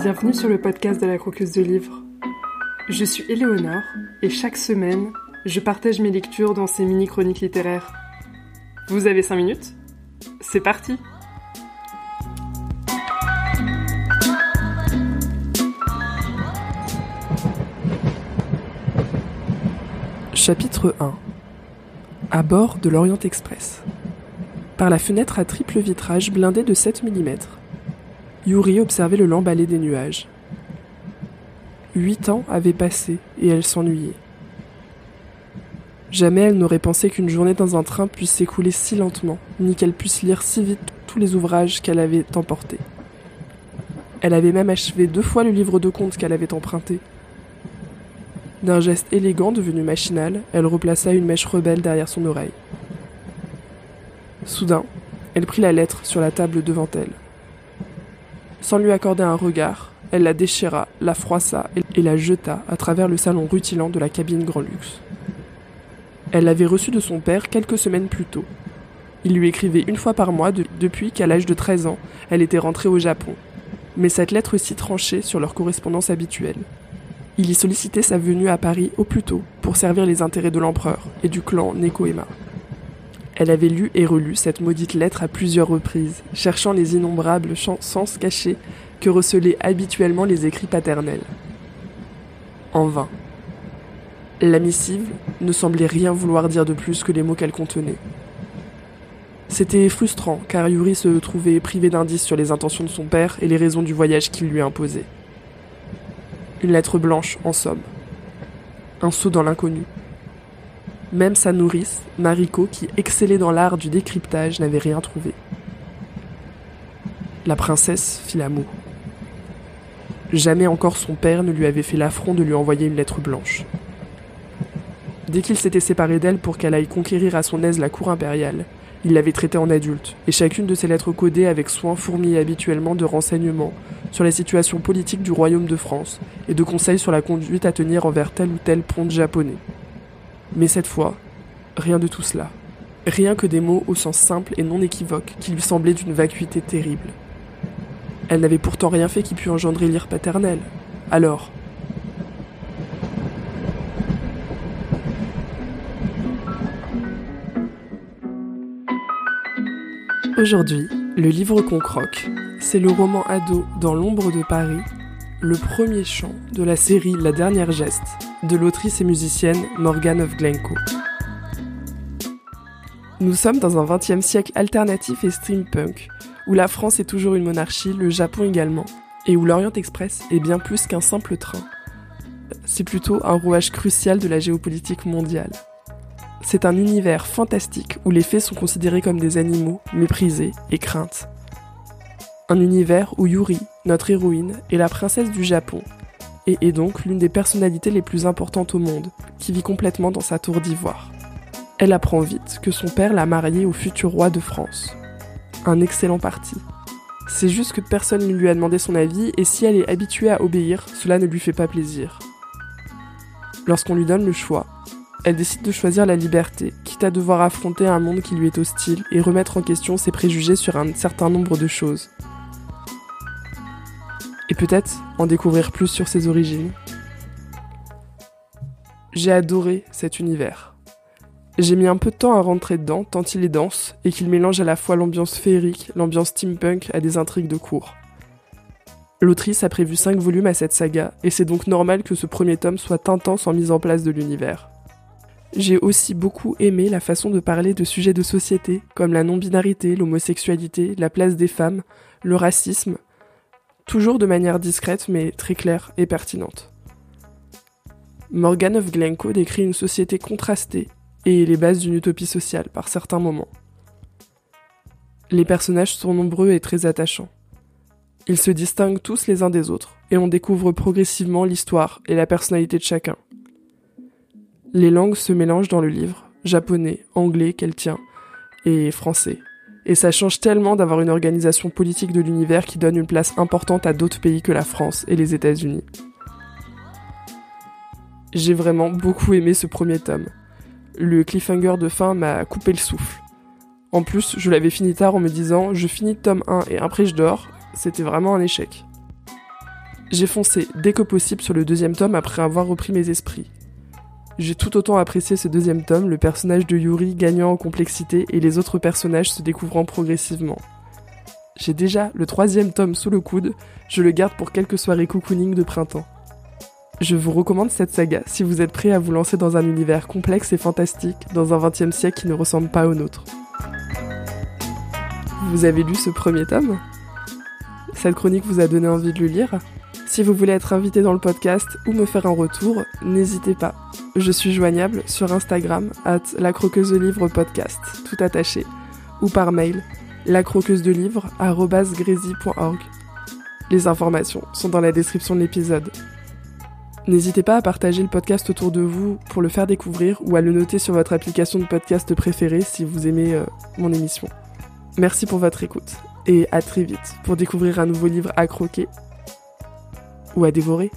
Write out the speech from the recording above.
Bienvenue sur le podcast de la Croqueuse de Livres. Je suis Éléonore et chaque semaine, je partage mes lectures dans ces mini-chroniques littéraires. Vous avez 5 minutes? C'est parti Chapitre 1 À bord de l'Orient Express. Par la fenêtre à triple vitrage blindée de 7 mm, Yuri observait le lambalé des nuages. Huit ans avaient passé et elle s'ennuyait. Jamais elle n'aurait pensé qu'une journée dans un train puisse s'écouler si lentement, ni qu'elle puisse lire si vite tous les ouvrages qu'elle avait emportés. Elle avait même achevé deux fois le livre de contes qu'elle avait emprunté. D'un geste élégant devenu machinal, elle replaça une mèche rebelle derrière son oreille. Soudain, elle prit la lettre sur la table devant elle. Sans lui accorder un regard, elle la déchira, la froissa et la jeta à travers le salon rutilant de la cabine grand luxe. Elle l'avait reçu de son père quelques semaines plus tôt. Il lui écrivait une fois par mois depuis qu'à l'âge de 13 ans, elle était rentrée au Japon. Mais cette lettre-ci tranchait sur leur correspondance habituelle. Il y sollicitait sa venue à Paris au plus tôt pour servir les intérêts de l'empereur et du clan Nekoema. Elle avait lu et relu cette maudite lettre à plusieurs reprises, cherchant les innombrables sens cachés que recelaient habituellement les écrits paternels. En vain. La missive ne semblait rien vouloir dire de plus que les mots qu'elle contenait. C'était frustrant, car Yuri se trouvait privé d'indices sur les intentions de son père et les raisons du voyage qu'il lui imposait. Une lettre blanche, en somme. Un saut dans l'inconnu. Même sa nourrice, Mariko, qui excellait dans l'art du décryptage, n'avait rien trouvé. La princesse fit la moue. Jamais encore son père ne lui avait fait l'affront de lui envoyer une lettre blanche. Dès qu'il s'était séparé d'elle pour qu'elle aille conquérir à son aise la cour impériale, il l'avait traitée en adulte, et chacune de ses lettres codées avec soin fourmillait habituellement de renseignements sur la situation politique du royaume de France et de conseils sur la conduite à tenir envers tel ou tel ponte japonais. Mais cette fois, rien de tout cela. Rien que des mots au sens simple et non équivoque qui lui semblaient d'une vacuité terrible. Elle n'avait pourtant rien fait qui pût engendrer l'ire paternelle. Alors, Aujourd'hui, le livre qu'on croque, c'est le roman ado Dans l'ombre de Paris, le premier chant de la série La dernière geste de l'autrice et musicienne Morgane of Glencoe. Nous sommes dans un XXe siècle alternatif et steampunk, où la France est toujours une monarchie, le Japon également, et où l'Orient Express est bien plus qu'un simple train. C'est plutôt un rouage crucial de la géopolitique mondiale. C'est un univers fantastique où les faits sont considérés comme des animaux, méprisés et craintes. Un univers où Yuri, notre héroïne, est la princesse du Japon et est donc l'une des personnalités les plus importantes au monde, qui vit complètement dans sa tour d'ivoire. Elle apprend vite que son père l'a mariée au futur roi de France. Un excellent parti. C'est juste que personne ne lui a demandé son avis et si elle est habituée à obéir, cela ne lui fait pas plaisir. Lorsqu'on lui donne le choix, elle décide de choisir la liberté, quitte à devoir affronter un monde qui lui est hostile et remettre en question ses préjugés sur un certain nombre de choses et peut-être en découvrir plus sur ses origines. J'ai adoré cet univers. J'ai mis un peu de temps à rentrer dedans, tant il est dense, et qu'il mélange à la fois l'ambiance féerique, l'ambiance steampunk à des intrigues de cours. L'autrice a prévu 5 volumes à cette saga, et c'est donc normal que ce premier tome soit intense en mise en place de l'univers. J'ai aussi beaucoup aimé la façon de parler de sujets de société, comme la non-binarité, l'homosexualité, la place des femmes, le racisme, toujours de manière discrète mais très claire et pertinente. Morgan of Glencoe décrit une société contrastée et les bases d'une utopie sociale par certains moments. Les personnages sont nombreux et très attachants. Ils se distinguent tous les uns des autres et on découvre progressivement l'histoire et la personnalité de chacun. Les langues se mélangent dans le livre, japonais, anglais, keltien et français, et ça change tellement d'avoir une organisation politique de l'univers qui donne une place importante à d'autres pays que la France et les États-Unis. J'ai vraiment beaucoup aimé ce premier tome. Le cliffhanger de fin m'a coupé le souffle. En plus, je l'avais fini tard en me disant je finis tome 1 et après je dors, c'était vraiment un échec. J'ai foncé dès que possible sur le deuxième tome après avoir repris mes esprits. J'ai tout autant apprécié ce deuxième tome, le personnage de Yuri gagnant en complexité et les autres personnages se découvrant progressivement. J'ai déjà le troisième tome sous le coude, je le garde pour quelques soirées cocooning de printemps. Je vous recommande cette saga si vous êtes prêt à vous lancer dans un univers complexe et fantastique dans un XXe siècle qui ne ressemble pas au nôtre. Vous avez lu ce premier tome? Cette chronique vous a donné envie de le lire? Si vous voulez être invité dans le podcast ou me faire un retour, n'hésitez pas. Je suis joignable sur Instagram, at la croqueuse de livres podcast, tout attaché, ou par mail, la croqueuse de livres, Les informations sont dans la description de l'épisode. N'hésitez pas à partager le podcast autour de vous pour le faire découvrir ou à le noter sur votre application de podcast préférée si vous aimez euh, mon émission. Merci pour votre écoute et à très vite pour découvrir un nouveau livre à croquer ou à dévorer.